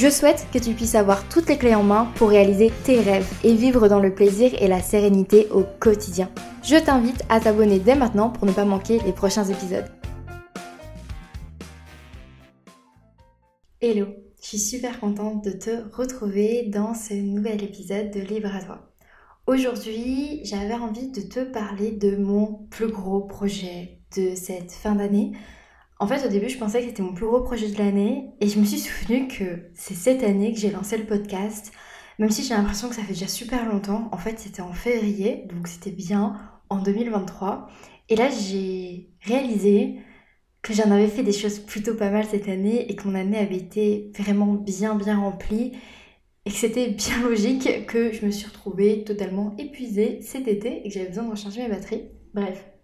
Je souhaite que tu puisses avoir toutes les clés en main pour réaliser tes rêves et vivre dans le plaisir et la sérénité au quotidien. Je t'invite à t'abonner dès maintenant pour ne pas manquer les prochains épisodes. Hello, je suis super contente de te retrouver dans ce nouvel épisode de Libre à toi. Aujourd'hui, j'avais envie de te parler de mon plus gros projet de cette fin d'année. En fait, au début, je pensais que c'était mon plus gros projet de l'année et je me suis souvenu que c'est cette année que j'ai lancé le podcast. Même si j'ai l'impression que ça fait déjà super longtemps, en fait c'était en février, donc c'était bien en 2023. Et là j'ai réalisé que j'en avais fait des choses plutôt pas mal cette année et que mon année avait été vraiment bien bien remplie et que c'était bien logique que je me suis retrouvée totalement épuisée cet été et que j'avais besoin de recharger mes batteries. Bref.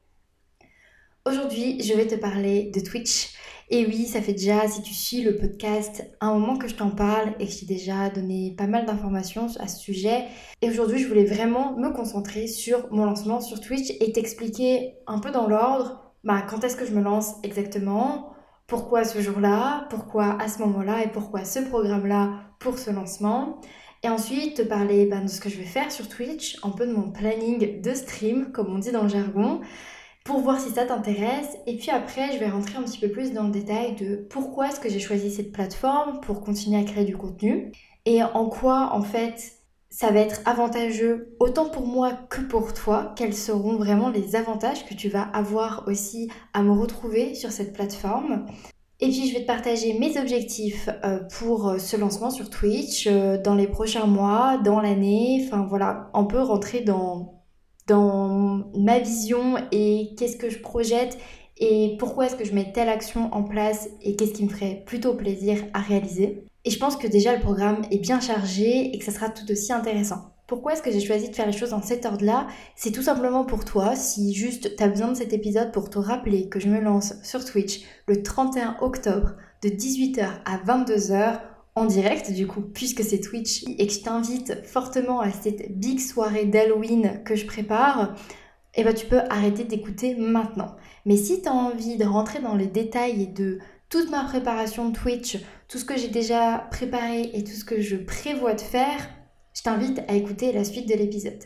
Aujourd'hui, je vais te parler de Twitch. Et oui, ça fait déjà, si tu suis le podcast, un moment que je t'en parle et que j'ai déjà donné pas mal d'informations à ce sujet. Et aujourd'hui, je voulais vraiment me concentrer sur mon lancement sur Twitch et t'expliquer un peu dans l'ordre bah, quand est-ce que je me lance exactement, pourquoi ce jour-là, pourquoi à ce moment-là et pourquoi ce programme-là pour ce lancement. Et ensuite te parler bah, de ce que je vais faire sur Twitch, un peu de mon planning de stream, comme on dit dans le jargon, pour voir si ça t'intéresse. Et puis après, je vais rentrer un petit peu plus dans le détail de pourquoi est-ce que j'ai choisi cette plateforme pour continuer à créer du contenu et en quoi en fait ça va être avantageux autant pour moi que pour toi, quels seront vraiment les avantages que tu vas avoir aussi à me retrouver sur cette plateforme. Et puis je vais te partager mes objectifs euh, pour euh, ce lancement sur Twitch euh, dans les prochains mois, dans l'année, enfin voilà, on peut rentrer dans, dans ma vision et qu'est-ce que je projette et pourquoi est-ce que je mets telle action en place et qu'est-ce qui me ferait plutôt plaisir à réaliser. Et je pense que déjà le programme est bien chargé et que ça sera tout aussi intéressant. Pourquoi est-ce que j'ai choisi de faire les choses dans cet ordre-là? C'est tout simplement pour toi, si juste tu as besoin de cet épisode pour te rappeler que je me lance sur Twitch le 31 octobre de 18h à 22h en direct du coup puisque c'est Twitch et que je t'invite fortement à cette big soirée d'Halloween que je prépare, eh ben tu peux arrêter d'écouter maintenant. Mais si tu as envie de rentrer dans les détails de toute ma préparation Twitch, tout ce que j'ai déjà préparé et tout ce que je prévois de faire, je t'invite à écouter la suite de l'épisode.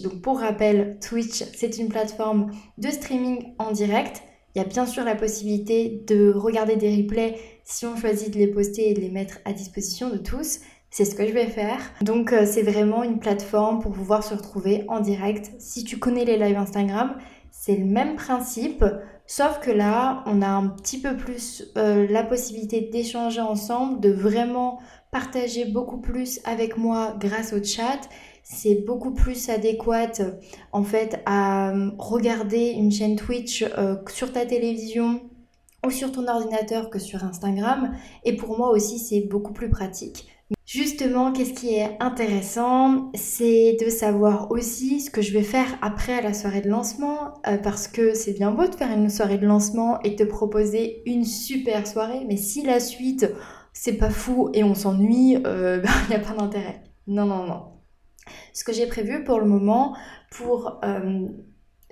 Donc pour rappel, Twitch, c'est une plateforme de streaming en direct. Il y a bien sûr la possibilité de regarder des replays si on choisit de les poster et de les mettre à disposition de tous. C'est ce que je vais faire. Donc euh, c'est vraiment une plateforme pour pouvoir se retrouver en direct. Si tu connais les lives Instagram, c'est le même principe, sauf que là, on a un petit peu plus euh, la possibilité d'échanger ensemble, de vraiment partager beaucoup plus avec moi grâce au chat. C'est beaucoup plus adéquat en fait à euh, regarder une chaîne Twitch sur ta télévision ou sur ton ordinateur que sur Instagram. Et pour moi aussi, c'est beaucoup plus pratique. Justement, qu'est-ce qui est intéressant, c'est de savoir aussi ce que je vais faire après la soirée de lancement, euh, parce que c'est bien beau de faire une soirée de lancement et te proposer une super soirée, mais si la suite c'est pas fou et on s'ennuie, il euh, n'y ben, a pas d'intérêt. Non, non, non. Ce que j'ai prévu pour le moment, pour euh,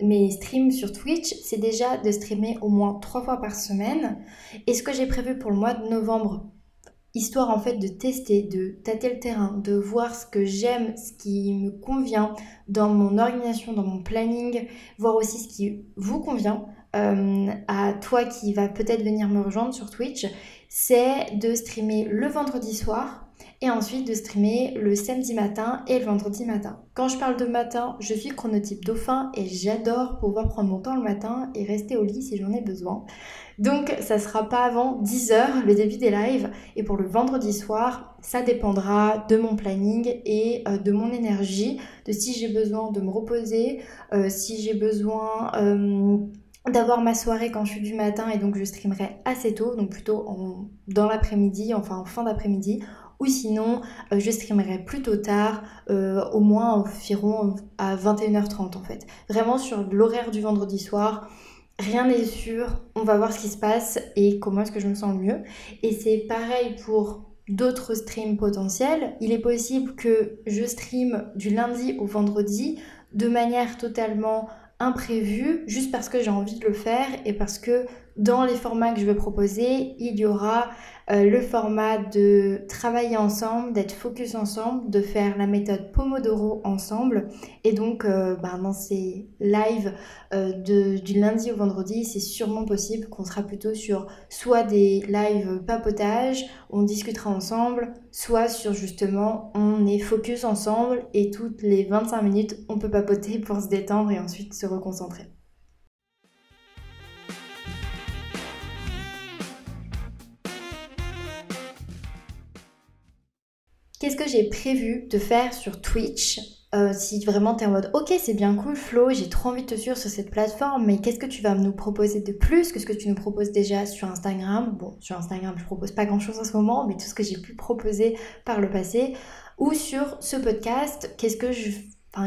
mes streams sur Twitch, c'est déjà de streamer au moins trois fois par semaine. Et ce que j'ai prévu pour le mois de novembre, histoire en fait de tester, de tâter le terrain, de voir ce que j'aime, ce qui me convient dans mon organisation, dans mon planning, voir aussi ce qui vous convient euh, à toi qui va peut-être venir me rejoindre sur Twitch, c'est de streamer le vendredi soir et ensuite de streamer le samedi matin et le vendredi matin. Quand je parle de matin, je suis chronotype dauphin et j'adore pouvoir prendre mon temps le matin et rester au lit si j'en ai besoin. Donc ça sera pas avant 10h le début des lives et pour le vendredi soir, ça dépendra de mon planning et euh, de mon énergie, de si j'ai besoin de me reposer, euh, si j'ai besoin d'avoir ma soirée quand je suis du matin et donc je streamerai assez tôt, donc plutôt dans l'après-midi, enfin en fin d'après-midi, ou sinon euh, je streamerai plutôt tard, euh, au moins environ à 21h30 en fait. Vraiment sur l'horaire du vendredi soir, rien n'est sûr, on va voir ce qui se passe et comment est-ce que je me sens mieux. Et c'est pareil pour d'autres streams potentiels. Il est possible que je stream du lundi au vendredi de manière totalement imprévue, juste parce que j'ai envie de le faire et parce que dans les formats que je vais proposer, il y aura euh, le format de travailler ensemble, d'être focus ensemble, de faire la méthode Pomodoro ensemble. Et donc, ben, dans ces lives euh, du lundi au vendredi, c'est sûrement possible qu'on sera plutôt sur soit des lives papotage, on discutera ensemble, soit sur justement on est focus ensemble et toutes les 25 minutes, on peut papoter pour se détendre et ensuite se reconcentrer. Qu'est-ce que j'ai prévu de faire sur Twitch euh, si vraiment tu es en mode ok c'est bien cool Flo, j'ai trop envie de te suivre sur cette plateforme, mais qu'est-ce que tu vas nous proposer de plus que ce que tu nous proposes déjà sur Instagram? Bon, sur Instagram je propose pas grand chose en ce moment, mais tout ce que j'ai pu proposer par le passé, ou sur ce podcast, qu'est-ce que je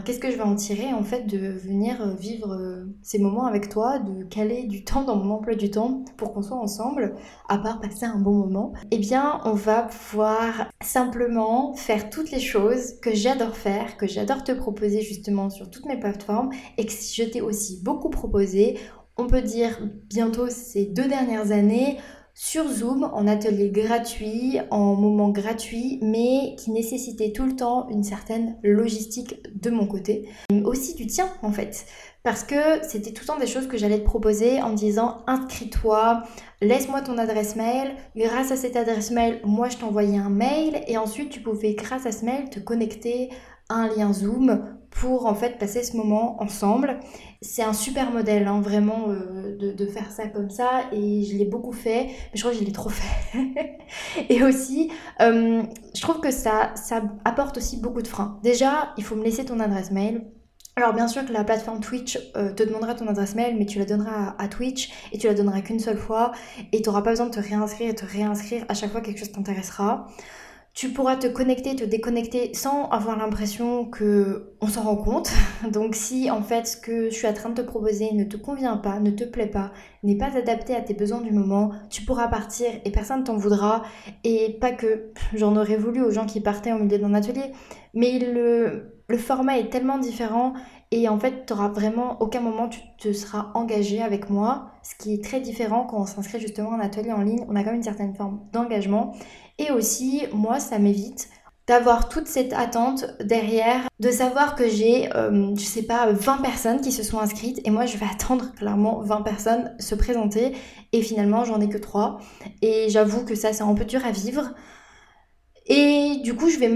qu'est-ce que je vais en tirer en fait de venir euh, vivre euh, ces moments avec toi, de caler du temps dans mon emploi du temps pour qu'on soit ensemble, à part passer un bon moment? Eh bien, on va pouvoir simplement faire toutes les choses que j'adore faire, que j'adore te proposer justement sur toutes mes plateformes et que je t'ai aussi beaucoup proposé. On peut dire bientôt ces deux dernières années, sur Zoom en atelier gratuit, en moment gratuit, mais qui nécessitait tout le temps une certaine logistique de mon côté, aussi du tien en fait. Parce que c'était tout le temps des choses que j'allais te proposer en disant inscris-toi, laisse-moi ton adresse mail. Grâce à cette adresse mail, moi je t'envoyais un mail et ensuite tu pouvais grâce à ce mail te connecter à un lien Zoom pour en fait passer ce moment ensemble. C'est un super modèle, hein, vraiment, euh, de, faire ça comme ça. Et je l'ai beaucoup fait, mais je crois que je l'ai trop fait. et aussi, euh, je trouve que ça, ça apporte aussi beaucoup de freins. Déjà, il faut me laisser ton adresse mail. Alors bien sûr que la plateforme Twitch euh, te demandera ton adresse mail, mais tu la donneras à, Twitch et tu la donneras qu'une seule fois et tu n'auras pas besoin de te réinscrire et te réinscrire à chaque fois que quelque chose t'intéressera tu pourras te connecter, te déconnecter sans avoir l'impression que on s'en rend compte. Donc si en fait ce que je suis en train de te proposer ne te convient pas, ne te plaît pas, n'est pas adapté à tes besoins du moment, tu pourras partir et personne t'en voudra. Et pas que j'en aurais voulu aux gens qui partaient au milieu d'un atelier, mais le, le format est tellement différent et en fait, tu vraiment aucun moment tu te seras engagé avec moi, ce qui est très différent quand on s'inscrit justement en atelier en ligne. On a quand même une certaine forme d'engagement. Et aussi, moi, ça m'évite d'avoir toute cette attente derrière, de savoir que j'ai, euh, je sais pas, 20 personnes qui se sont inscrites et moi je vais attendre clairement 20 personnes se présenter et finalement j'en ai que 3. Et j'avoue que ça c'est un peu dur à vivre. Et du coup, je vais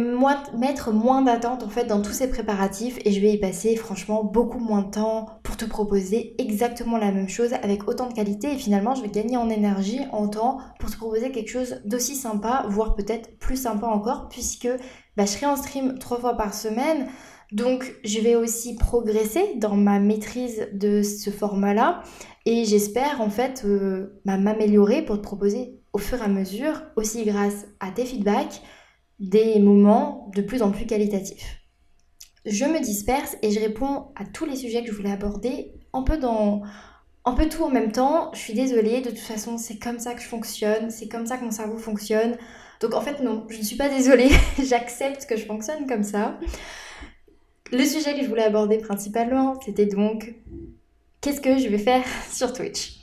mettre moins d'attente en fait dans tous ces préparatifs et je vais y passer franchement beaucoup moins de temps pour te proposer exactement la même chose avec autant de qualité et finalement, je vais gagner en énergie, en temps pour te proposer quelque chose d'aussi sympa, voire peut-être plus sympa encore puisque bah, je serai en stream trois fois par semaine. Donc, je vais aussi progresser dans ma maîtrise de ce format-là et j'espère en fait euh, bah, m'améliorer pour te proposer au fur et à mesure, aussi grâce à tes feedbacks, des moments de plus en plus qualitatifs. Je me disperse et je réponds à tous les sujets que je voulais aborder un peu dans un peu tout en même temps. Je suis désolée, de toute façon, c'est comme ça que je fonctionne, c'est comme ça que mon cerveau fonctionne. Donc en fait non, je ne suis pas désolée, j'accepte que je fonctionne comme ça. Le sujet que je voulais aborder principalement, c'était donc qu'est-ce que je vais faire sur Twitch?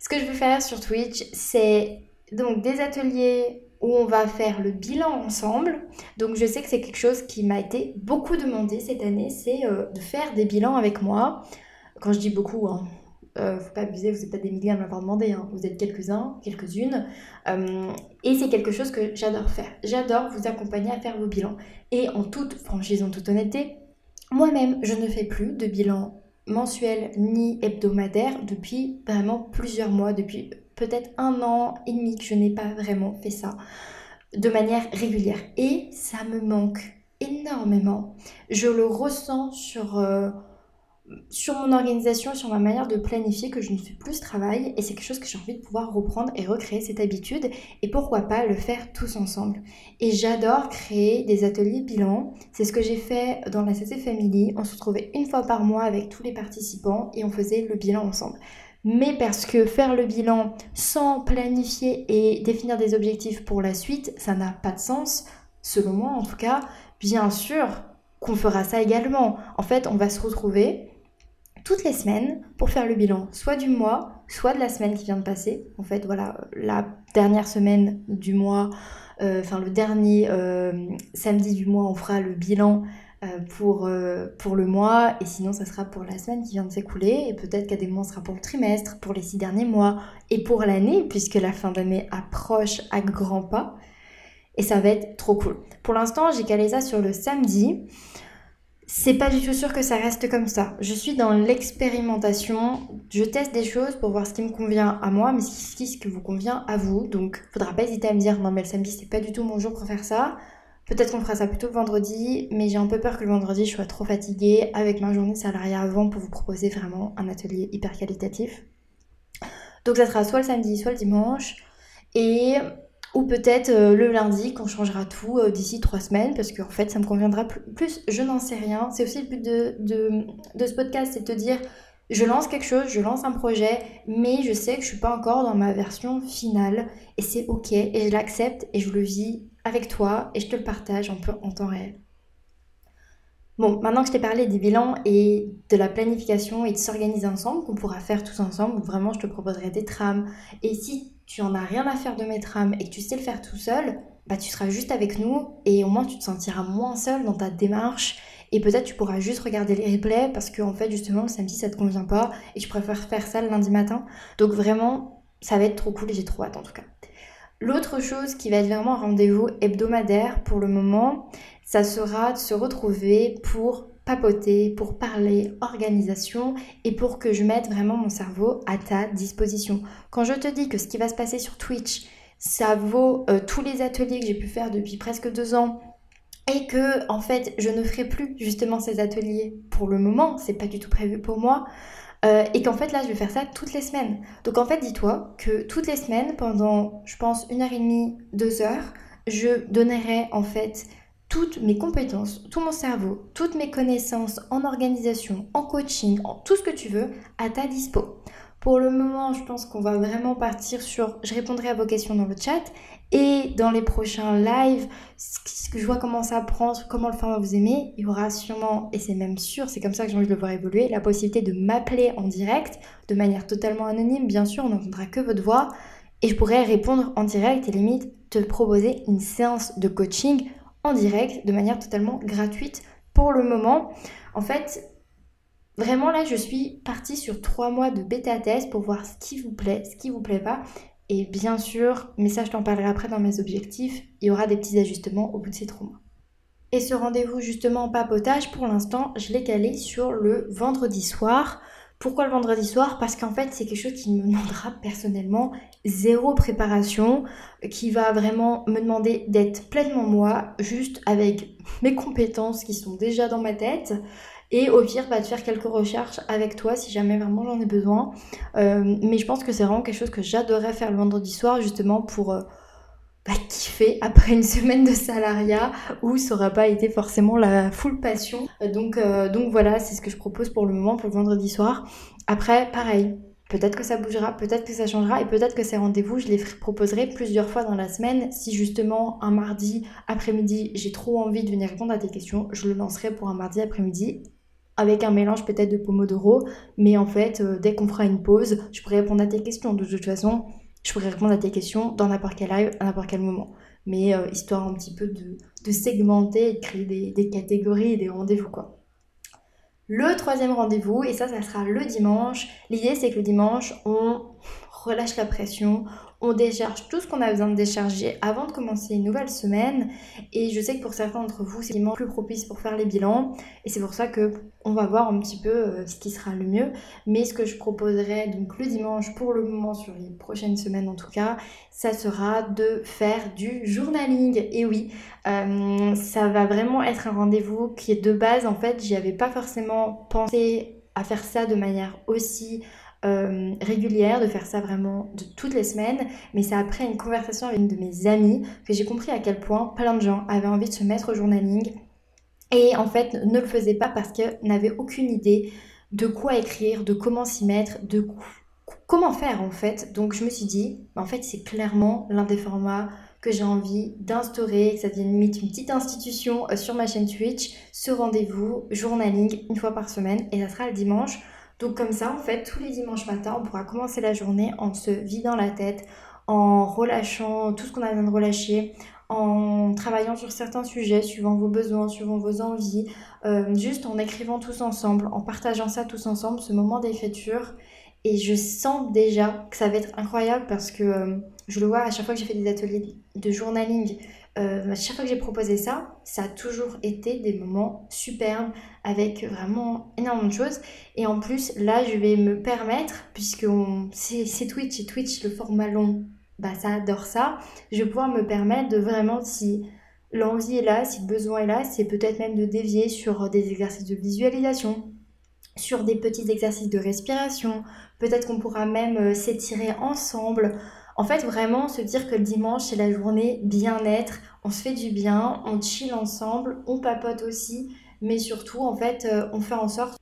Ce que je vais faire sur Twitch, c'est donc des ateliers où on va faire le bilan ensemble. Donc je sais que c'est quelque chose qui m'a été beaucoup demandé cette année, c'est euh, de faire des bilans avec moi. Quand je dis beaucoup, hein, euh, faut pas abuser, vous n'êtes pas des milliers à m'avoir demandé, hein. vous êtes quelques-uns, quelques-unes. Euh, et c'est quelque chose que j'adore faire. J'adore vous accompagner à faire vos bilans. Et en toute franchise, en toute honnêteté, moi-même, je ne fais plus de bilan mensuel ni hebdomadaire depuis vraiment plusieurs mois, depuis peut-être un an et demi que je n'ai pas vraiment fait ça de manière régulière. Et ça me manque énormément. Je le ressens sur euh, sur mon organisation, sur ma manière de planifier que je ne fais plus ce travail et c'est quelque chose que j'ai envie de pouvoir reprendre et recréer cette habitude et pourquoi pas le faire tous ensemble. Et j'adore créer des ateliers bilan. C'est ce que j'ai fait dans la CC Family. On se retrouvait une fois par mois avec tous les participants et on faisait le bilan ensemble. Mais parce que faire le bilan sans planifier et définir des objectifs pour la suite, ça n'a pas de sens, selon moi en tout cas. Bien sûr qu'on fera ça également. En fait, on va se retrouver toutes les semaines pour faire le bilan, soit du mois, soit de la semaine qui vient de passer. En fait, voilà, la dernière semaine du mois, euh, enfin le dernier euh, samedi du mois, on fera le bilan pour, pour le mois et sinon ça sera pour la semaine qui vient de s'écouler et peut-être qu'à des moments ce sera pour le trimestre, pour les six derniers mois et pour l'année puisque la fin d'année approche à grands pas et ça va être trop cool. Pour l'instant j'ai calé ça sur le samedi c'est pas du tout sûr que ça reste comme ça. Je suis dans l'expérimentation. Je teste des choses pour voir ce qui me convient à moi, mais ce qui, vous convient à vous. Donc, faudra pas hésiter à me dire non, mais le samedi, c'est pas du tout mon jour pour faire ça. Peut-être qu'on fera ça plutôt vendredi, mais j'ai un peu peur que le vendredi, je sois trop fatiguée avec ma journée salariée avant pour vous proposer vraiment un atelier hyper qualitatif. Donc, ça sera soit le samedi, soit le dimanche. Et ou peut-être euh, le lundi qu'on changera tout euh, d'ici trois semaines parce qu'en fait ça me conviendra plus. Je n'en sais rien. C'est aussi le but de, de, ce podcast, c'est de te dire je lance quelque chose, je lance un projet, mais je sais que je suis pas encore dans ma version finale et c'est ok et je l'accepte et je le vis avec toi et je te le partage en temps réel. Bon, maintenant que je t'ai parlé des bilans et de la planification et de s'organiser ensemble, qu'on pourra faire tous ensemble, vraiment je te proposerai des trames. Et si tu en as rien à faire de mes trames et que tu sais le faire tout seul, bah tu seras juste avec nous et au moins tu te sentiras moins seul dans ta démarche et peut-être tu pourras juste regarder les replays parce qu'en en fait justement le samedi ça te convient pas et tu préfères faire ça le lundi matin. Donc vraiment ça va être trop cool et j'ai trop hâte en tout cas. L'autre chose qui va être vraiment un rendez-vous hebdomadaire pour le moment, ça sera de se retrouver pour papoter, pour parler organisation et pour que je mette vraiment mon cerveau à ta disposition. Quand je te dis que ce qui va se passer sur Twitch, ça vaut euh, tous les ateliers que j'ai pu faire depuis presque deux ans et que en fait je ne ferai plus justement ces ateliers pour le moment, c'est pas du tout prévu pour moi. Euh, et qu'en fait là je vais faire ça toutes les semaines. Donc en fait dis-toi que toutes les semaines pendant je pense une heure et demie, deux heures, je donnerai en fait toutes mes compétences, tout mon cerveau, toutes mes connaissances en organisation, en coaching, en tout ce que tu veux à ta dispo. Pour le moment, je pense qu'on va vraiment partir sur je répondrai à vos questions dans le chat et dans les prochains lives, ce que je vois comment ça prend, comment le format vous aimez, il y aura sûrement, et c'est même sûr, c'est comme ça que j'ai envie de le voir évoluer, la possibilité de m'appeler en direct, de manière totalement anonyme, bien sûr, on n'entendra que votre voix, et je pourrai répondre en direct et limite te proposer une séance de coaching en direct, de manière totalement gratuite pour le moment. En fait, vraiment là, je suis partie sur trois mois de bêta test pour voir ce qui vous plaît, ce qui vous plaît pas. Et bien sûr, mais ça je t'en parlerai après dans mes objectifs, il y aura des petits ajustements au bout de ces trois mois. Et ce rendez-vous justement papotage, pour l'instant, je l'ai calé sur le vendredi soir. Pourquoi le vendredi soir? Parce qu'en fait, c'est quelque chose qui me demandera personnellement zéro préparation, qui va vraiment me demander d'être pleinement moi, juste avec mes compétences qui sont déjà dans ma tête et au pire, bah, de faire quelques recherches avec toi si jamais vraiment j'en ai besoin. Euh, mais je pense que c'est vraiment quelque chose que j'adorerais faire le vendredi soir justement pour euh, bah, kiffer après une semaine de salariat où ça n'aura pas été forcément la full passion. Donc, euh, donc voilà, c'est ce que je propose pour le moment pour le vendredi soir. Après, pareil, Peut-être que ça bougera, peut-être que ça changera et peut-être que ces rendez-vous, je les proposerai plusieurs fois dans la semaine. Si justement un mardi après-midi, j'ai trop envie de venir répondre à tes questions, je le lancerai pour un mardi après-midi avec un mélange peut-être de Pomodoro, mais en fait, euh, dès qu'on fera une pause, je pourrai répondre à tes questions. De toute façon, je pourrais répondre à tes questions dans n'importe quel live, à n'importe quel moment. Mais euh, histoire un petit peu de, segmenter de créer des, catégories des rendez-vous, quoi. Le troisième rendez-vous, et ça, ça sera le dimanche. L'idée, c'est que le dimanche, on relâche la pression, on décharge tout ce qu'on a besoin de décharger avant de commencer une nouvelle semaine. Et je sais que pour certains d'entre vous, c'est le plus propice pour faire les bilans. Et c'est pour ça que on va voir un petit peu euh, ce qui sera le mieux. Mais ce que je proposerai donc le dimanche pour le moment sur les prochaines semaines en tout cas, ça sera de faire du journaling. Et oui, euh, ça va vraiment être un rendez-vous qui est de base en fait, j'y avais pas forcément pensé à faire ça de manière aussi euh, régulière, de faire ça vraiment de toutes les semaines, mais c'est après une conversation avec une de mes amies que j'ai compris à quel point plein de gens avaient envie de se mettre au journaling et en fait ne le faisaient pas parce qu'ils n'avaient aucune idée de quoi écrire, de comment s'y mettre, de comment faire en fait. Donc je me suis dit, en fait c'est clairement l'un des formats que j'ai envie d'instaurer, que ça devienne limite une petite institution euh, sur ma chaîne Twitch, ce rendez-vous journaling une fois par semaine et ça sera le dimanche. Donc comme ça en fait tous les dimanches matins on pourra commencer la journée en se vidant la tête, en relâchant tout ce qu'on a besoin de relâcher, en travaillant sur certains sujets, suivant vos besoins, suivant vos envies, euh, juste en écrivant tous ensemble, en partageant ça tous ensemble, ce moment d'écriture. Et je sens déjà que ça va être incroyable parce que euh, je le vois à chaque fois que j'ai fait des ateliers de journaling, euh, chaque fois que j'ai proposé ça, ça a toujours été des moments superbes avec vraiment énormément de choses. Et en plus, là, je vais me permettre, puisque c'est Twitch et Twitch, le format long, bah, ça adore ça. Je vais pouvoir me permettre de vraiment, si l'envie est là, si le besoin est là, c'est peut-être même de dévier sur des exercices de visualisation, sur des petits exercices de respiration. Peut-être qu'on pourra même euh, s'étirer ensemble. En fait, vraiment se dire que le dimanche, c'est la journée bien-être, on se fait du bien, on chill ensemble, on papote aussi, mais surtout, en fait, euh, on fait en sorte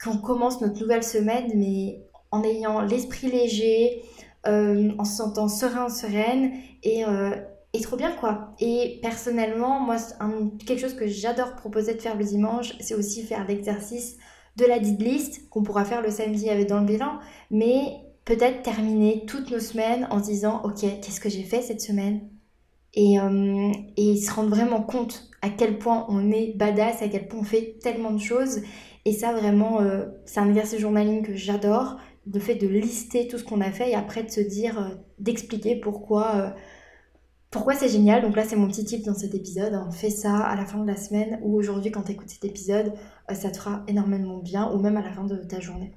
qu'on commence notre nouvelle semaine, mais en ayant l'esprit léger, euh, en se sentant serein, sereine et, euh, et, trop bien quoi. Et personnellement, moi, quelque chose que j'adore proposer de faire le dimanche, c'est aussi faire l'exercice de la did list qu'on pourra faire le samedi avec dans le bilan, mais peut-être terminer toutes nos semaines en disant ok, qu'est-ce que j'ai fait cette semaine? Et, euh, et se rendre vraiment compte à quel point on est badass, à quel point on fait tellement de choses. Et ça, vraiment, c'est un exercice journaling que j'adore le fait de lister tout ce qu'on a fait et après de se dire, euh, d'expliquer pourquoi, euh, pourquoi c'est génial. Donc là, c'est mon petit tip dans cet épisode. Hein. Fais ça à la fin de la semaine ou aujourd'hui quand tu écoutes cet épisode, euh, ça te fera énormément bien ou même à la fin de ta journée.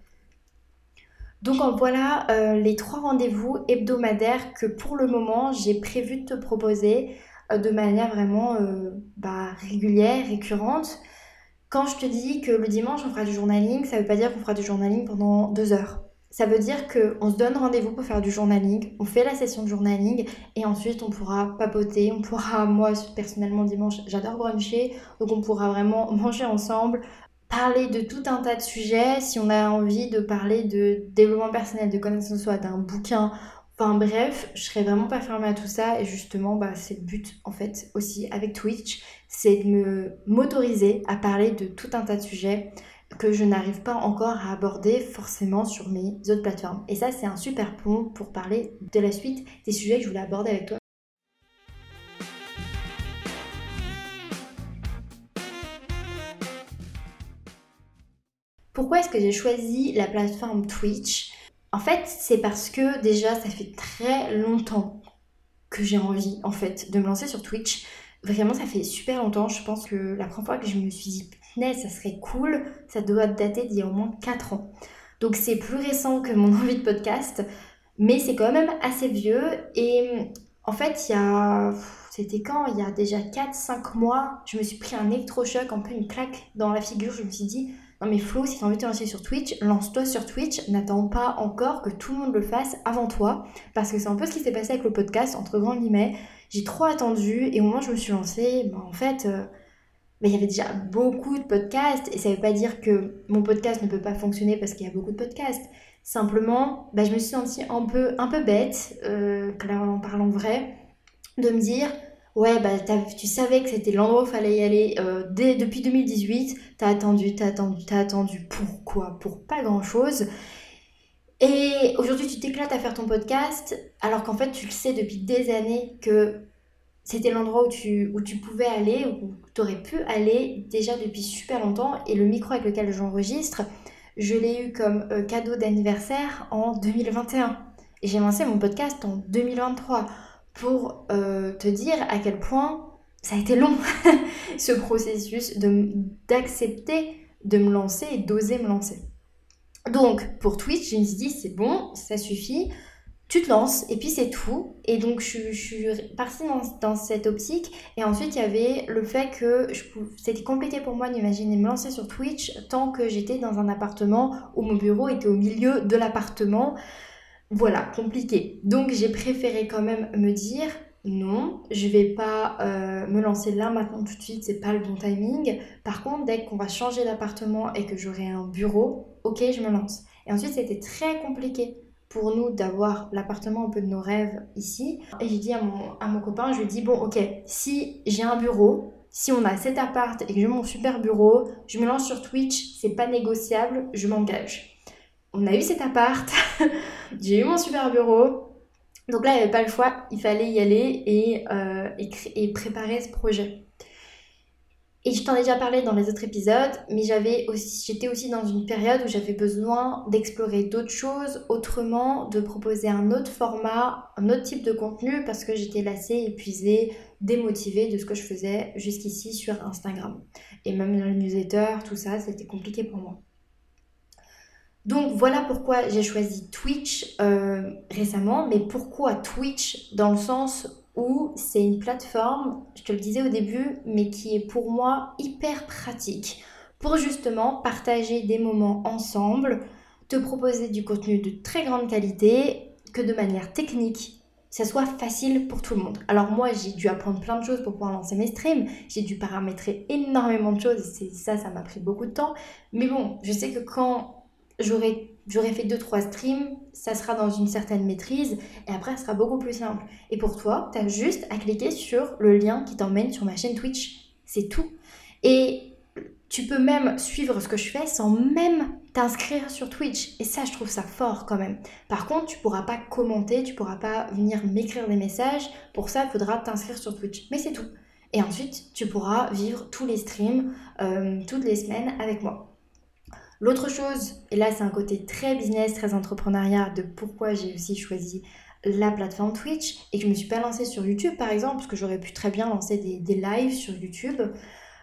Donc voilà les trois rendez-vous hebdomadaires que pour le moment j'ai prévu de te proposer de manière vraiment bah, régulière, récurrente. Quand je te dis que le dimanche on fera du journaling, ça veut pas dire qu'on fera du journaling pendant deux heures. Ça veut dire qu'on se donne rendez-vous pour faire du journaling, on fait la session de journaling et ensuite on pourra papoter, on pourra, moi personnellement dimanche j'adore bruncher, donc on pourra vraiment manger ensemble, parler de tout un tas de sujets, si on a envie de parler de développement personnel, de connaissance de soi, d'un bouquin, enfin bref, je serais vraiment pas fermée à tout ça et justement bah, c'est le but en fait aussi avec Twitch, c'est de me m'autoriser à parler de tout un tas de sujets que je n'arrive pas encore à aborder forcément sur mes autres plateformes. Et ça, c'est un super pont pour parler de la suite des sujets que je voulais aborder avec toi. Pourquoi est-ce que j'ai choisi la plateforme Twitch? En fait, c'est parce que déjà, ça fait très longtemps que j'ai envie, en fait, de me lancer sur Twitch. Vraiment, ça fait super longtemps. Je pense que la première fois que je me suis dit, ça serait cool, ça doit dater d'il y a au moins 4 ans. Donc c'est plus récent que mon envie de podcast, mais c'est quand même assez vieux. Et en fait, il y a. C'était quand? Il y a déjà 4-5 mois, je me suis pris un électrochoc, un peu une claque dans la figure. Je me suis dit, non mais Flo, si tu as envie de te lancer sur Twitch, lance-toi sur Twitch, n'attends pas encore que tout le monde le fasse avant toi. Parce que c'est un peu ce qui s'est passé avec le podcast, entre grands guillemets. J'ai trop attendu et au moment où je me suis lancée, bah, en fait, euh, mais il y avait déjà beaucoup de podcasts et ça ne veut pas dire que mon podcast ne peut pas fonctionner parce qu'il y a beaucoup de podcasts. Simplement, bah, je me suis sentie un peu, un peu bête, euh, en parlant vrai, de me dire ouais, bah, tu savais que c'était l'endroit où il fallait y aller euh, dès, depuis 2018, t'as attendu, t'as attendu, t'as attendu. Pourquoi Pour pas grand chose. Et aujourd'hui, tu t'éclates à faire ton podcast, alors qu'en fait, tu le sais depuis des années que c'était l'endroit où tu, où tu pouvais aller, où tu aurais pu aller déjà depuis super longtemps. Et le micro avec lequel j'enregistre, je l'ai eu comme euh, cadeau d'anniversaire en 2021. Et j'ai lancé mon podcast en 2023 pour euh, te dire à quel point ça a été long, ce processus d'accepter de, me lancer et d'oser me lancer. Donc, pour Twitch, je me suis dit, c'est bon, ça suffit tu te lances et puis c'est tout. Et donc je, suis partie dans, cette optique. Et ensuite il y avait le fait que c'était compliqué pour moi d'imaginer me lancer sur Twitch tant que j'étais dans un appartement où mon bureau était au milieu de l'appartement. Voilà, compliqué. Donc j'ai préféré quand même me dire non, je vais pas euh, me lancer là maintenant tout de suite, c'est pas le bon timing. Par contre, dès qu'on va changer d'appartement et que j'aurai un bureau, ok, je me lance. Et ensuite, c'était très compliqué pour nous d'avoir l'appartement un peu de nos rêves ici. Et j'ai dit à mon, à mon copain, je lui ai dit, bon, ok, si j'ai un bureau, si on a cet appart et que j'ai mon super bureau, je me lance sur Twitch, c'est pas négociable, je m'engage. On a eu cet appart, j'ai eu mon super bureau. Donc là, il n'y avait pas le choix, il fallait y aller et, euh, et préparer ce projet. Et je t'en ai déjà parlé dans les autres épisodes, mais j'avais aussi, j'étais aussi dans une période où j'avais besoin d'explorer d'autres choses autrement, de proposer un autre format, un autre type de contenu parce que j'étais lassée, épuisée, démotivée de ce que je faisais jusqu'ici sur Instagram. Et même dans le newsletter, tout ça, c'était compliqué pour moi. Donc voilà pourquoi j'ai choisi Twitch euh, récemment, mais pourquoi Twitch dans le sens où c'est une plateforme, je te le disais au début, mais qui est pour moi hyper pratique pour justement partager des moments ensemble, te proposer du contenu de très grande qualité, que de manière technique, ça soit facile pour tout le monde. Alors moi, j'ai dû apprendre plein de choses pour pouvoir lancer mes streams, j'ai dû paramétrer énormément de choses, et ça, ça m'a pris beaucoup de temps. Mais bon, je sais que quand j'aurai j'aurais fait 2-3 streams, ça sera dans une certaine maîtrise et après, ça sera beaucoup plus simple. Et pour toi, tu juste à cliquer sur le lien qui t'emmène sur ma chaîne Twitch. C'est tout. Et tu peux même suivre ce que je fais sans même t'inscrire sur Twitch. Et ça, je trouve ça fort quand même. Par contre, tu pourras pas commenter, tu pourras pas venir m'écrire des messages. Pour ça, il faudra t'inscrire sur Twitch. Mais c'est tout. Et ensuite, tu pourras vivre tous les streams euh, toutes les semaines avec moi. L'autre chose, et là c'est un côté très business, très entrepreneuriat de pourquoi j'ai aussi choisi la plateforme Twitch et que je me suis pas lancée sur YouTube par exemple, parce que j'aurais pu très bien lancer des, lives sur YouTube,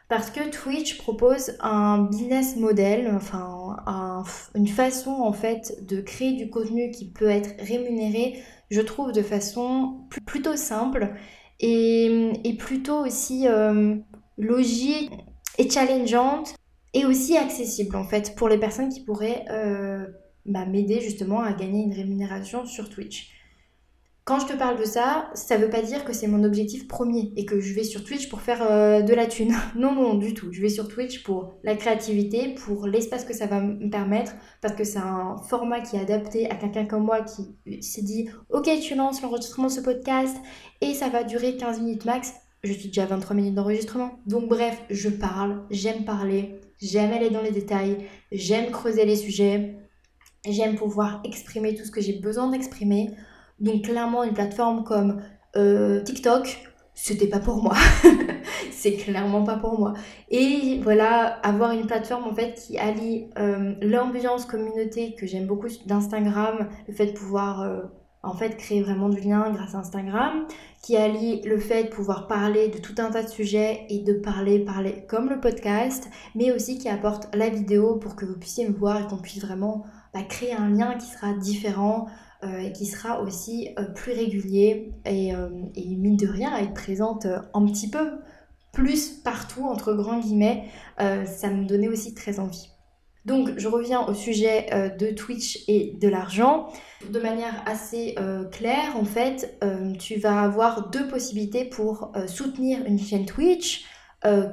parce que Twitch propose un business model, enfin une façon en fait de créer du contenu qui peut être rémunéré, je trouve de façon plutôt simple et, plutôt aussi euh, logique et challengeante et aussi accessible en fait pour les personnes qui pourraient euh, bah, m'aider justement à gagner une rémunération sur Twitch. Quand je te parle de ça, ça veut pas dire que c'est mon objectif premier et que je vais sur Twitch pour faire euh, de la thune. Non, non, du tout. Je vais sur Twitch pour la créativité, pour l'espace que ça va me permettre, parce que c'est un format qui est adapté à quelqu'un comme moi qui s'est dit Ok, tu lances l'enregistrement de ce podcast et ça va durer 15 minutes max. Je suis déjà à 23 minutes d'enregistrement. Donc, bref, je parle, j'aime parler, j'aime aller dans les détails, j'aime creuser les sujets, j'aime pouvoir exprimer tout ce que j'ai besoin d'exprimer. Donc clairement une plateforme comme euh, TikTok, c'était pas pour moi. c'est clairement pas pour moi. Et voilà, avoir une plateforme en fait qui allie euh, l'ambiance communauté que j'aime beaucoup d'Instagram, le fait de pouvoir euh, en fait créer vraiment du lien grâce à Instagram, qui allie le fait de pouvoir parler de tout un tas de sujets et de parler, parler comme le podcast, mais aussi qui apporte la vidéo pour que vous puissiez me voir et qu'on puisse vraiment bah, créer un lien qui sera différent euh, et qui sera aussi euh, plus régulier et, euh, et, mine de rien être présente un petit peu plus partout entre grands guillemets, ça me donnait aussi très envie. Donc je reviens au sujet euh, de Twitch et de l'argent. De manière assez euh, claire, en fait, euh, tu vas avoir deux possibilités pour soutenir une chaîne Twitch.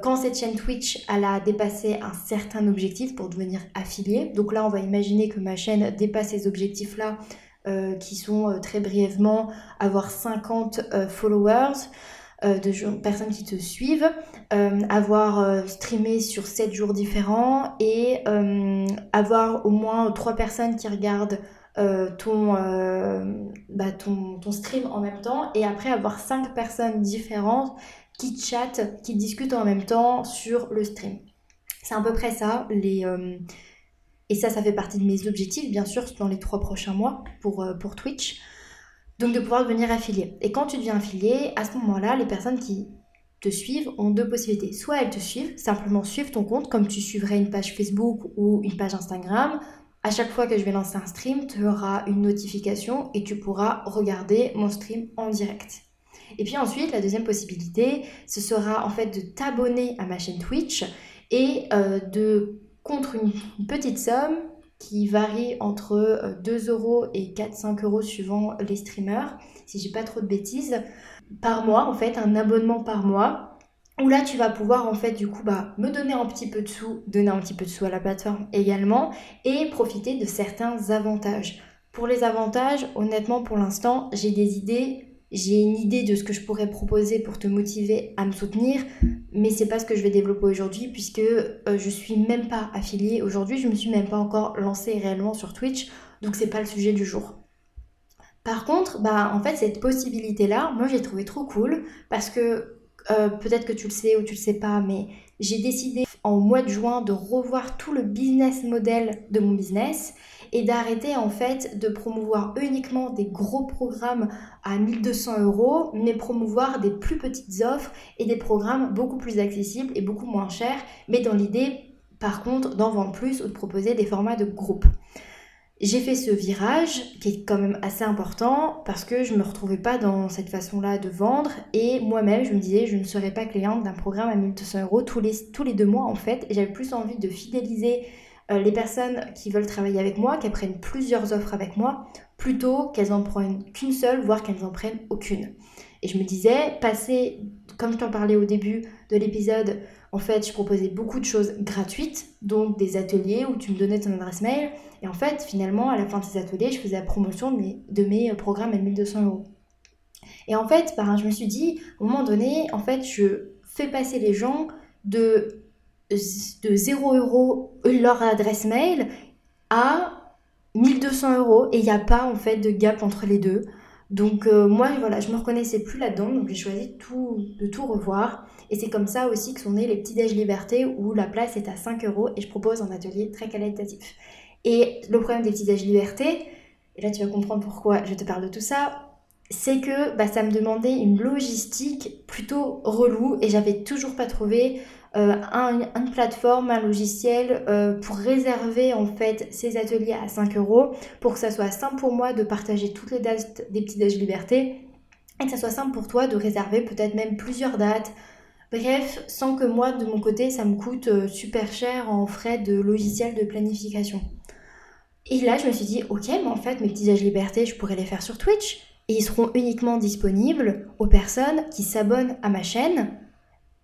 quand cette chaîne Twitch elle a dépassé un certain objectif pour devenir affiliée. Donc là, on va imaginer que ma chaîne dépasse ces objectifs-là, qui sont très brièvement avoir 50 followers. Euh, de personnes qui te suivent, euh, avoir euh, streamé sur 7 jours différents et avoir au moins 3 personnes qui regardent ton, bah, ton, ton, stream en même temps et après avoir 5 personnes différentes qui chattent, qui discutent en même temps sur le stream. C'est à peu près ça. Les, et ça, ça fait partie de mes objectifs, bien sûr, dans les 3 prochains mois pour, pour Twitch. Donc de pouvoir devenir affilié. Et quand tu deviens affilié, à ce moment-là, les personnes qui te suivent ont deux possibilités. Soit elles te suivent, simplement suivent ton compte comme tu suivrais une page Facebook ou une page Instagram, à chaque fois que je vais lancer un stream, tu auras une notification et tu pourras regarder mon stream en direct. Et puis ensuite, la deuxième possibilité, ce sera en fait de t'abonner à ma chaîne Twitch et euh, de contre une petite somme qui varie entre 2 euh, euros et 4-5 euros suivant les streamers, si j'ai pas trop de bêtises, par mois en fait, un abonnement par mois où là tu vas pouvoir en fait du coup bah, me donner un petit peu de sous, donner un petit peu de sous à la plateforme également et profiter de certains avantages. Pour les avantages, honnêtement pour l'instant j'ai des idées, j'ai une idée de ce que je pourrais proposer pour te motiver à me soutenir, mais c'est pas ce que je vais développer aujourd'hui puisque euh, je suis même pas affiliée aujourd'hui, je me suis même pas encore lancée réellement sur Twitch, donc c'est pas le sujet du jour. Par contre, bah en fait cette possibilité là, moi j'ai trouvé trop cool parce que euh, peut-être que tu le sais ou tu le sais pas, mais j'ai décidé en mois de juin de revoir tout le business model de mon business et d'arrêter en fait de promouvoir uniquement des gros programmes à 1200 euros, mais promouvoir des plus petites offres et des programmes beaucoup plus accessibles et beaucoup moins chers, mais dans l'idée par contre d'en vendre plus ou de proposer des formats de groupe. J'ai fait ce virage qui est quand même assez important parce que je ne me retrouvais pas dans cette façon-là de vendre et moi-même je me disais je ne serais pas cliente d'un programme à 1200 euros tous les, tous les deux mois en fait j'avais plus envie de fidéliser euh, les personnes qui veulent travailler avec moi, qu'elles prennent plusieurs offres avec moi plutôt qu'elles en prennent qu'une seule voire qu'elles en prennent aucune. Et je me disais passer, comme je t'en parlais au début de l'épisode, en fait, je proposais beaucoup de choses gratuites, donc des ateliers où tu me donnais ton adresse mail. Et en fait, finalement, à la fin de ces ateliers, je faisais la promotion de mes, euh, programmes à 1200 euros. Et en fait, ben, je me suis dit, au moment donné, en fait, je fais passer les gens de, de 0 euros leur adresse mail à 1200 euros. Et il n'y a pas, en fait, de gap entre les deux. Donc euh, moi, voilà, je me reconnaissais plus là-dedans, donc j'ai choisi tout, de tout revoir. Et c'est comme ça aussi que sont nés les petits déj liberté où la place est à 5 euros et je propose un atelier très qualitatif. Et le problème des petits déj liberté, et là tu vas comprendre pourquoi je te parle de tout ça, c'est que bah, ça me demandait une logistique plutôt relou et j'avais toujours pas trouvé euh, une plateforme, un logiciel euh, pour réserver en fait ces ateliers à 5 euros pour que ça soit simple pour moi de partager toutes les dates des petits déj liberté et que ça soit simple pour toi de réserver peut-être même plusieurs dates. Bref, sans que moi de mon côté ça me coûte euh, super cher en frais de logiciel de planification. Et là je me suis dit ok mais en fait mes petits déj liberté je pourrais les faire sur Twitch et ils seront uniquement disponibles aux personnes qui s'abonnent à ma chaîne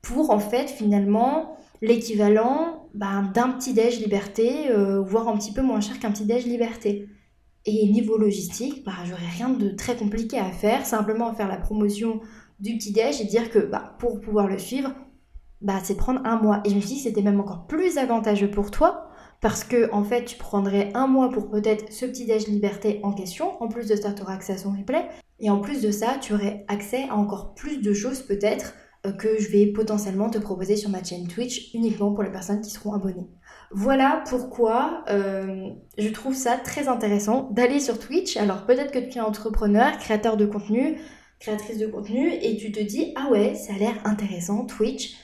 pour en fait finalement l'équivalent ben, d'un petit déj liberté, euh, voire un petit peu moins cher qu'un petit déj liberté. Et niveau logistique, bah, j'aurais rien de très compliqué à faire, simplement faire la promotion du petit déj et dire que bah, pour pouvoir le suivre, bah, c'est prendre un mois. Et je me suis dit que c'était même encore plus avantageux pour toi parce que en fait tu prendrais un mois pour peut-être ce petit déj liberté en question. En plus de ça, tu auras accès à son replay. Et en plus de ça, tu aurais accès à encore plus de choses peut-être que je vais potentiellement te proposer sur ma chaîne Twitch uniquement pour les personnes qui seront abonnées. Voilà pourquoi euh, je trouve ça très intéressant d'aller sur Twitch. Alors peut-être que tu es entrepreneur, créateur de contenu, créatrice de contenu et tu te dis ah ouais ça a l'air intéressant Twitch.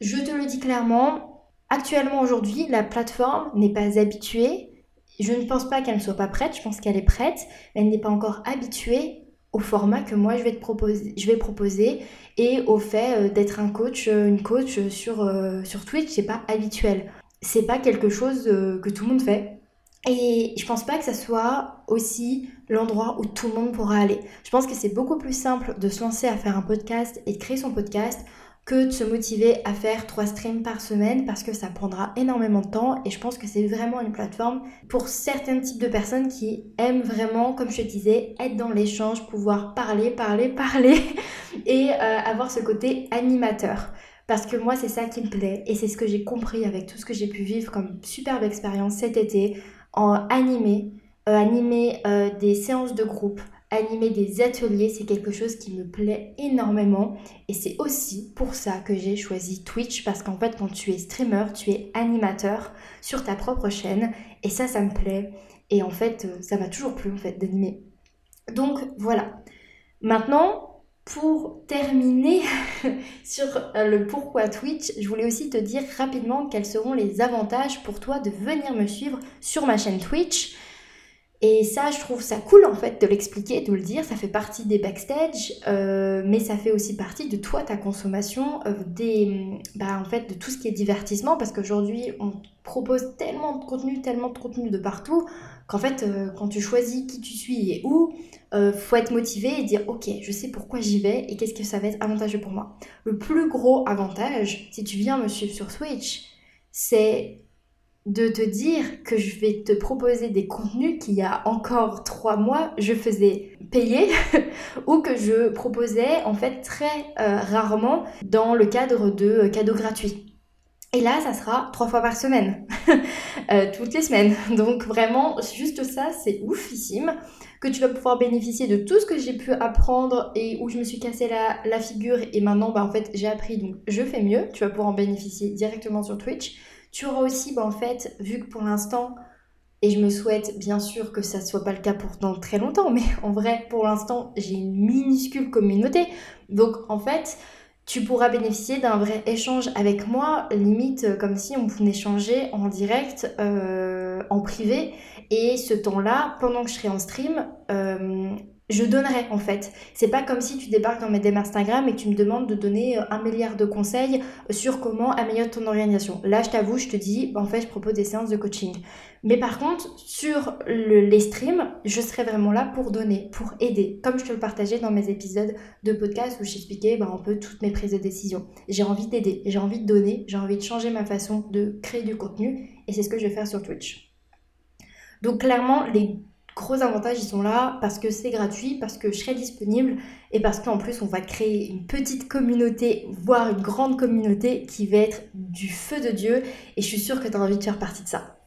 Je te le dis clairement, actuellement aujourd'hui la plateforme n'est pas habituée. Je ne pense pas qu'elle ne soit pas prête, je pense qu'elle est prête, mais elle n'est pas encore habituée au format que moi je vais te proposer, je vais proposer et au fait euh, d'être un coach, euh, une coach sur, euh, sur Twitch, c'est pas habituel. C'est pas quelque chose que tout le monde fait. Et je pense pas que ça soit aussi l'endroit où tout le monde pourra aller. Je pense que c'est beaucoup plus simple de se lancer à faire un podcast et de créer son podcast que de se motiver à faire trois streams par semaine parce que ça prendra énormément de temps et je pense que c'est vraiment une plateforme pour certains types de personnes qui aiment vraiment, comme je te disais, être dans l'échange, pouvoir parler, parler, parler et euh, avoir ce côté animateur. Parce que moi, c'est ça qui me plaît et c'est ce que j'ai compris avec tout ce que j'ai pu vivre comme superbe expérience cet été en animé, euh, animer euh, des séances de groupe, animer des ateliers, c'est quelque chose qui me plaît énormément. Et c'est aussi pour ça que j'ai choisi Twitch, parce qu'en fait, quand tu es streamer, tu es animateur sur ta propre chaîne. Et ça, ça me plaît. Et en fait, euh, ça m'a toujours plu, en fait, d'animer. Donc, voilà. Maintenant, Pour terminer sur euh, le pourquoi Twitch, je voulais aussi te dire rapidement quels seront les avantages pour toi de venir me suivre sur ma chaîne Twitch. Et ça, je trouve ça cool en fait de l'expliquer, de le dire. Ça fait partie des backstage, euh, mais ça fait aussi partie de toi, ta consommation, euh, des, bah, en fait, de tout ce qui est divertissement, parce qu'aujourd'hui, on propose tellement de contenu, tellement de contenu de partout, qu'en fait, euh, quand tu choisis qui tu suis et où, faut être motivé et dire ok, je sais pourquoi j'y vais et qu'est-ce que ça va être avantageux pour moi. Le plus gros avantage, si tu viens me suivre sur Switch, c'est de te dire que je vais te proposer des contenus qu'il y a encore trois mois je faisais payer ou que je proposais en fait très euh, rarement dans le cadre de cadeaux gratuits. Et là, ça sera trois fois par semaine, euh, toutes les semaines. Donc vraiment, juste ça, c'est oufissime que tu vas pouvoir bénéficier de tout ce que j'ai pu apprendre et où je me suis cassé la, la figure et maintenant, bah, en fait, j'ai appris, donc je fais mieux. Tu vas pouvoir en bénéficier directement sur Twitch. Tu auras aussi, bah, en fait, vu que pour l'instant, et je me souhaite bien sûr que ça ne soit pas le cas pour dans très longtemps, mais en vrai, pour l'instant, j'ai une minuscule communauté. Donc, en fait, tu pourras bénéficier d'un vrai échange avec moi, limite euh, comme si on pouvait échanger en direct, euh, en privé. Et ce temps-là, pendant que je serai en stream, euh, je donnerai en fait. C'est pas comme si tu débarques dans mes DM Instagram et tu me demandes de donner euh, un milliard de conseils sur comment améliorer ton organisation. Là, je t'avoue, je te dis, bah, en fait, je propose des séances de coaching. Mais par contre, sur les streams, je serai vraiment là pour donner, pour aider, comme je te le partageais dans mes épisodes de podcast où j'expliquais bah, un peu toutes mes prises de décision. J'ai envie d'aider, j'ai envie de donner, j'ai envie de changer ma façon de créer du contenu et c'est ce que je vais faire sur Twitch. Donc clairement, les gros avantages, ils sont là parce que c'est gratuit, parce que je serai disponible et parce qu'en plus, on va créer une petite communauté, voire une grande communauté qui va être du feu de Dieu et je suis sûre que tu as envie de faire partie de ça.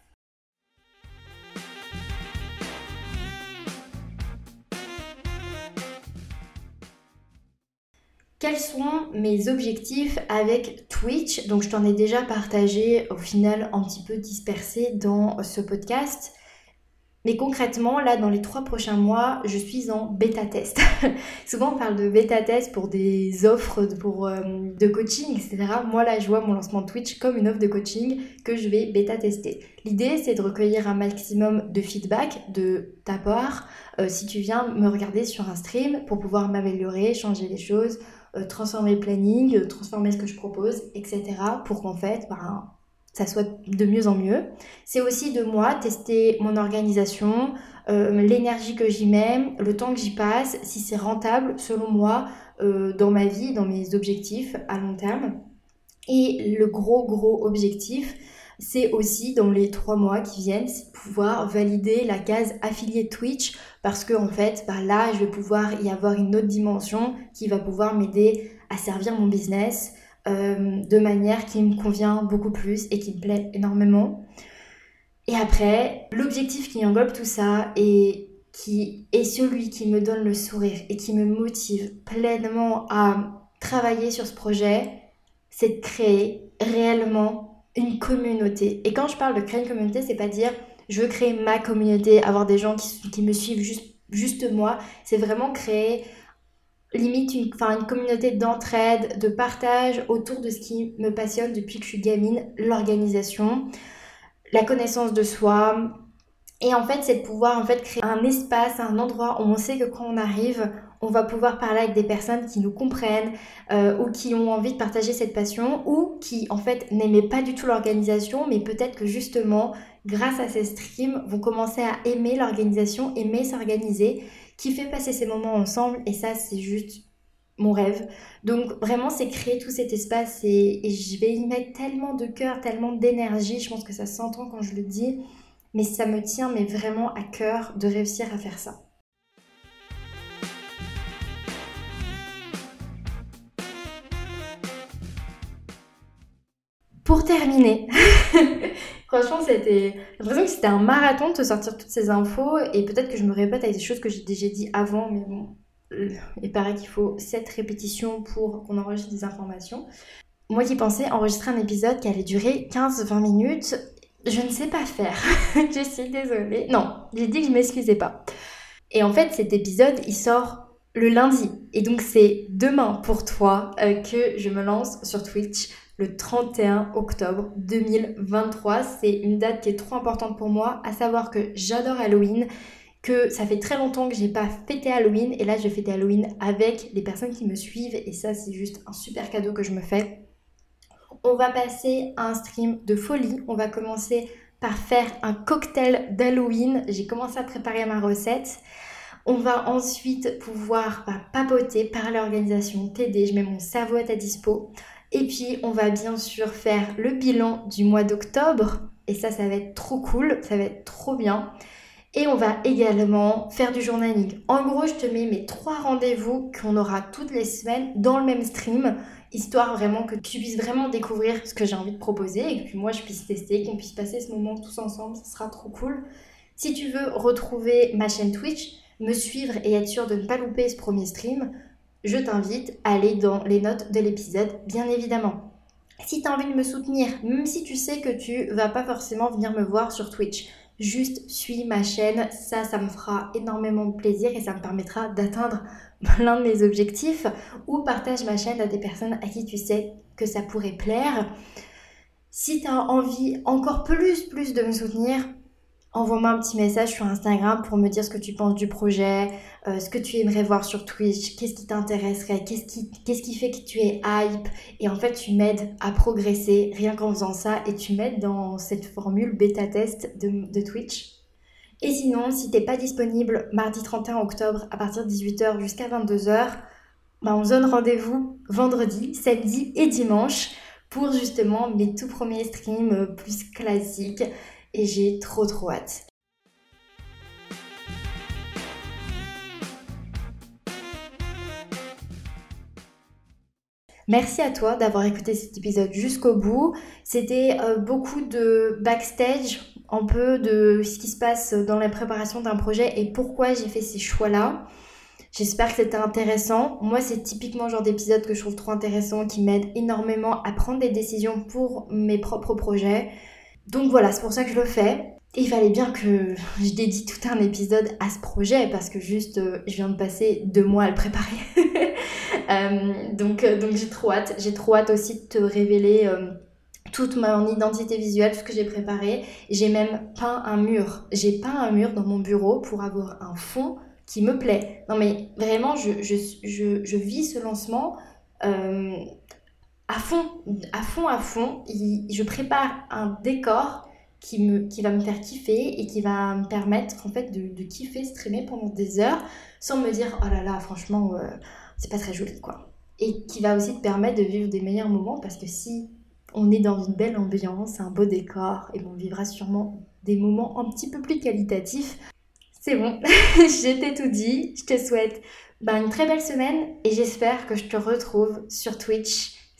Quels sont mes objectifs avec Twitch? Donc je t'en ai déjà partagé au final un petit peu dispersé dans ce podcast. Mais concrètement, là, dans les trois prochains mois, je suis en bêta test. Souvent, on parle de bêta test pour des offres de, euh, de coaching, etc. Moi, là, je vois mon lancement Twitch comme une offre de coaching que je vais bêta tester. L'idée, c'est de recueillir un maximum de feedback de ta part euh, si tu viens me regarder sur un stream pour pouvoir m'améliorer, changer les choses, euh, transformer le planning, transformer ce que je propose, etc. Pour qu'en fait, ben, ça soit de mieux en mieux. C'est aussi de moi tester mon organisation, euh, l'énergie que j'y mets, le temps que j'y passe, si c'est rentable selon moi euh, dans ma vie, dans mes objectifs à long terme. Et le gros gros objectif, c'est aussi dans les trois mois qui viennent, c'est pouvoir valider la case affilié Twitch parce que en fait, bah là, je vais pouvoir y avoir une autre dimension qui va pouvoir m'aider à servir mon business, euh, de manière qui me convient beaucoup plus et qui me plaît énormément. Et après, l'objectif qui englobe tout ça et qui est celui qui me donne le sourire et qui me motive pleinement à travailler sur ce projet, c'est de créer réellement une communauté. Et quand je parle de créer une communauté, c'est pas dire je veux créer ma communauté, avoir des gens qui, qui me suivent juste, juste moi. C'est vraiment créer limite une, une communauté d'entraide, de partage autour de ce qui me passionne depuis que je suis gamine, l'organisation, la connaissance de soi. Et en fait, c'est de pouvoir en fait créer un espace, un endroit où on sait que quand on arrive, on va pouvoir parler avec des personnes qui nous comprennent euh, ou qui ont envie de partager cette passion ou qui en fait n'aimaient pas du tout l'organisation, mais peut-être que justement, grâce à ces streams, vont commencer à aimer l'organisation, aimer s'organiser qui fait passer ces moments ensemble et ça c'est juste mon rêve. Donc vraiment c'est créer tout cet espace et, je vais y mettre tellement de cœur, tellement d'énergie, je pense que ça s'entend quand je le dis, mais ça me tient mais vraiment à cœur de réussir à faire ça. Pour terminer, Franchement, c'était. J'ai l'impression que c'était un marathon de te sortir toutes ces infos et peut-être que je me répète avec des choses que j'ai déjà dit avant, mais bon. Euh, il paraît qu'il faut 7 répétitions pour qu'on enregistre des informations. Moi qui pensais enregistrer un épisode qui allait durer 15-20 minutes, je ne sais pas faire. je suis désolée. Non, j'ai dit que je m'excusais pas. Et en fait, cet épisode, il sort le lundi. Et donc c'est demain pour toi euh, que je me lance sur Twitch le 31 octobre 2023. C'est une date qui est trop importante pour moi, à savoir que j'adore Halloween, que ça fait très longtemps que j'ai pas fêté Halloween et là je fêter Halloween avec les personnes qui me suivent et ça c'est juste un super cadeau que je me fais. On va passer à un stream de folie. On va commencer par faire un cocktail d'Halloween. J'ai commencé à préparer ma recette. On va ensuite pouvoir bah, papoter, parler organisation, t'aider. Je mets mon cerveau à ta dispo. Et puis, on va bien sûr faire le bilan du mois d'octobre. Et ça, ça va être trop cool, ça va être trop bien. Et on va également faire du journaling. En gros, je te mets mes trois rendez-vous qu'on aura toutes les semaines dans le même stream, histoire vraiment que tu puisses vraiment découvrir ce que j'ai envie de proposer et que puis moi je puisse tester, qu'on puisse passer ce moment tous ensemble, ça sera trop cool. Si tu veux retrouver ma chaîne Twitch, me suivre et être sûr de ne pas louper ce premier stream, je t'invite à aller dans les notes de l'épisode, bien évidemment. Si tu as envie de me soutenir, même si tu sais que tu vas pas forcément venir me voir sur Twitch, juste suis ma chaîne, ça, ça me fera énormément plaisir et ça me permettra d'atteindre l'un de mes objectifs ou partage ma chaîne à des personnes à qui tu sais que ça pourrait plaire. Si tu as envie encore plus, plus de me soutenir, envoie-moi un petit message sur Instagram pour me dire ce que tu penses du projet, euh, ce que tu aimerais voir sur Twitch, qu'est-ce qui t'intéresserait, qu'est-ce qui, qui fait que tu es hype. Et en fait, tu m'aides à progresser rien qu'en faisant ça et tu m'aides dans cette formule bêta-test de, Twitch. Et sinon, si t'es pas disponible mardi 31 octobre à partir de 18h jusqu'à 22h, bah on donne rendez-vous vendredi, samedi et dimanche pour justement mes tout premiers streams plus classiques et j'ai trop trop hâte. Merci à toi d'avoir écouté cet épisode jusqu'au bout. C'était euh, beaucoup de backstage, un peu de ce qui se passe dans la préparation d'un projet et pourquoi j'ai fait ces choix-là. J'espère que c'était intéressant. Moi, c'est typiquement le genre d'épisode que je trouve trop intéressant, qui m'aide énormément à prendre des décisions pour mes propres projets. Donc voilà, c'est pour ça que je le fais. Et il fallait bien que je dédie tout un épisode à ce projet parce que juste euh, je viens de passer deux mois à le préparer. Euh, donc euh, donc j'ai trop hâte. J'ai trop hâte aussi de te révéler toute mon identité visuelle, tout ce que j'ai préparé. J'ai même peint un mur. J'ai peint un mur dans mon bureau pour avoir un fond qui me plaît. Non mais vraiment, je vis ce lancement à fond, à fond, à fond. je prépare un décor qui, va me faire kiffer et qui va me permettre en fait de, kiffer, streamer pendant des heures sans me dire oh là là, franchement, euh, c'est pas très joli quoi. Et qui va aussi te permettre de vivre des meilleurs moments parce que si on est dans une belle ambiance, un beau décor, et on vivra sûrement des moments un petit peu plus qualitatifs. C'est bon, je tout dit. Je te souhaite bah, une très belle semaine et j'espère que je te retrouve sur Twitch